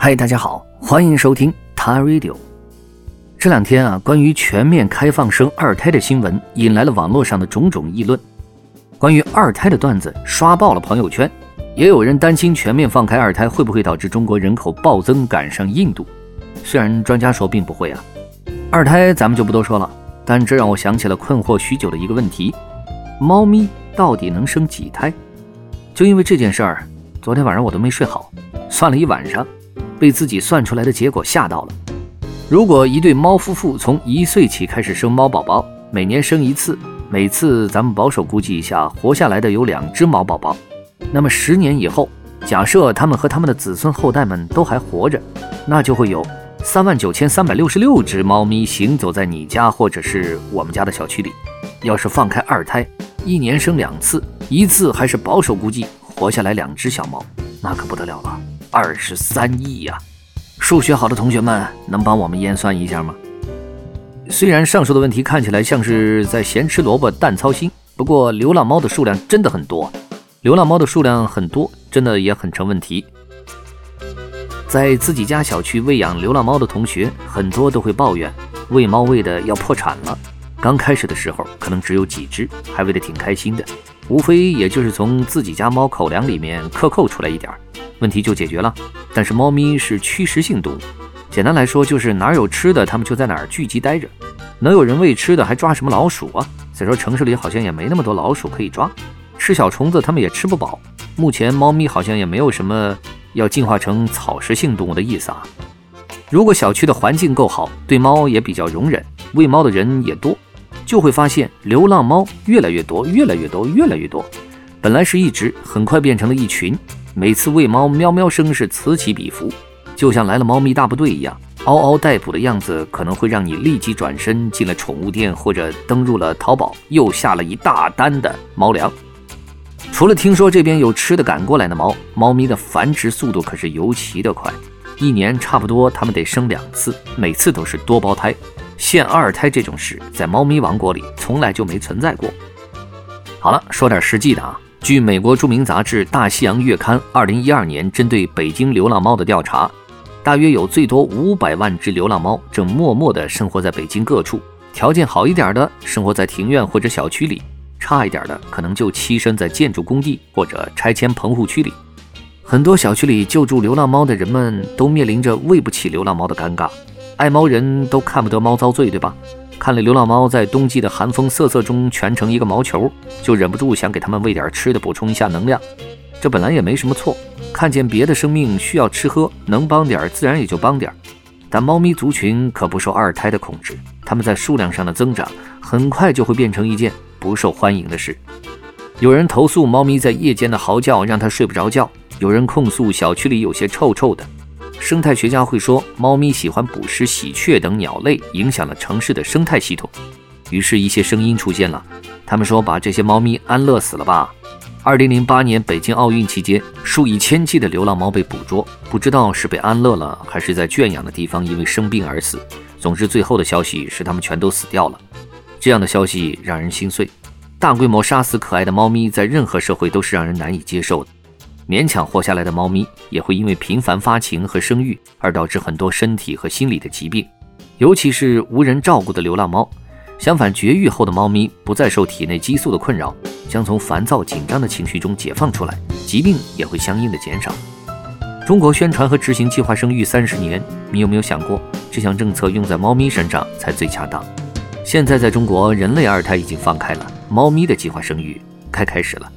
嗨，大家好，欢迎收听 Ta Radio。这两天啊，关于全面开放生二胎的新闻引来了网络上的种种议论。关于二胎的段子刷爆了朋友圈，也有人担心全面放开二胎会不会导致中国人口暴增赶上印度。虽然专家说并不会啊，二胎咱们就不多说了。但这让我想起了困惑许久的一个问题：猫咪到底能生几胎？就因为这件事儿，昨天晚上我都没睡好，算了一晚上。被自己算出来的结果吓到了。如果一对猫夫妇从一岁起开始生猫宝宝，每年生一次，每次咱们保守估计一下，活下来的有两只猫宝宝。那么十年以后，假设他们和他们的子孙后代们都还活着，那就会有三万九千三百六十六只猫咪行走在你家或者是我们家的小区里。要是放开二胎，一年生两次，一次还是保守估计活下来两只小猫，那可不得了了。二十三亿呀！数学好的同学们能帮我们验算一下吗？虽然上述的问题看起来像是在闲吃萝卜淡操心，不过流浪猫的数量真的很多，流浪猫的数量很多，真的也很成问题。在自己家小区喂养流浪猫的同学，很多都会抱怨喂猫喂的要破产了。刚开始的时候可能只有几只，还喂得挺开心的，无非也就是从自己家猫口粮里面克扣出来一点儿。问题就解决了，但是猫咪是趋食性动物，简单来说就是哪有吃的，它们就在哪儿聚集待着。能有人喂吃的，还抓什么老鼠啊？再说城市里好像也没那么多老鼠可以抓，吃小虫子它们也吃不饱。目前猫咪好像也没有什么要进化成草食性动物的意思啊。如果小区的环境够好，对猫也比较容忍，喂猫的人也多，就会发现流浪猫越来越多，越来越多，越来越多。本来是一只，很快变成了一群。每次喂猫，喵喵声是此起彼伏，就像来了猫咪大部队一样，嗷嗷待哺的样子，可能会让你立即转身进了宠物店，或者登入了淘宝，又下了一大单的猫粮。除了听说这边有吃的赶过来的猫，猫咪的繁殖速度可是尤其的快，一年差不多它们得生两次，每次都是多胞胎。现二胎这种事，在猫咪王国里从来就没存在过。好了，说点实际的啊。据美国著名杂志《大西洋月刊》二零一二年针对北京流浪猫的调查，大约有最多五百万只流浪猫正默默地生活在北京各处。条件好一点的生活在庭院或者小区里，差一点的可能就栖身在建筑工地或者拆迁棚户区里。很多小区里救助流浪猫的人们都面临着喂不起流浪猫的尴尬，爱猫人都看不得猫遭罪，对吧？看了流浪猫在冬季的寒风瑟瑟中蜷成一个毛球，就忍不住想给它们喂点吃的，补充一下能量。这本来也没什么错，看见别的生命需要吃喝，能帮点自然也就帮点。但猫咪族群可不受二胎的控制，它们在数量上的增长很快就会变成一件不受欢迎的事。有人投诉猫咪在夜间的嚎叫让它睡不着觉，有人控诉小区里有些臭臭的。生态学家会说，猫咪喜欢捕食喜鹊等鸟类，影响了城市的生态系统。于是，一些声音出现了，他们说：“把这些猫咪安乐死了吧。”二零零八年北京奥运期间，数以千计的流浪猫被捕捉，不知道是被安乐了，还是在圈养的地方因为生病而死。总之，最后的消息是它们全都死掉了。这样的消息让人心碎。大规模杀死可爱的猫咪，在任何社会都是让人难以接受的。勉强活下来的猫咪也会因为频繁发情和生育而导致很多身体和心理的疾病，尤其是无人照顾的流浪猫。相反，绝育后的猫咪不再受体内激素的困扰，将从烦躁紧张的情绪中解放出来，疾病也会相应的减少。中国宣传和执行计划生育三十年，你有没有想过，这项政策用在猫咪身上才最恰当？现在在中国，人类二胎已经放开了，猫咪的计划生育该开始了。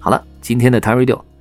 好了，今天的 t a Radio。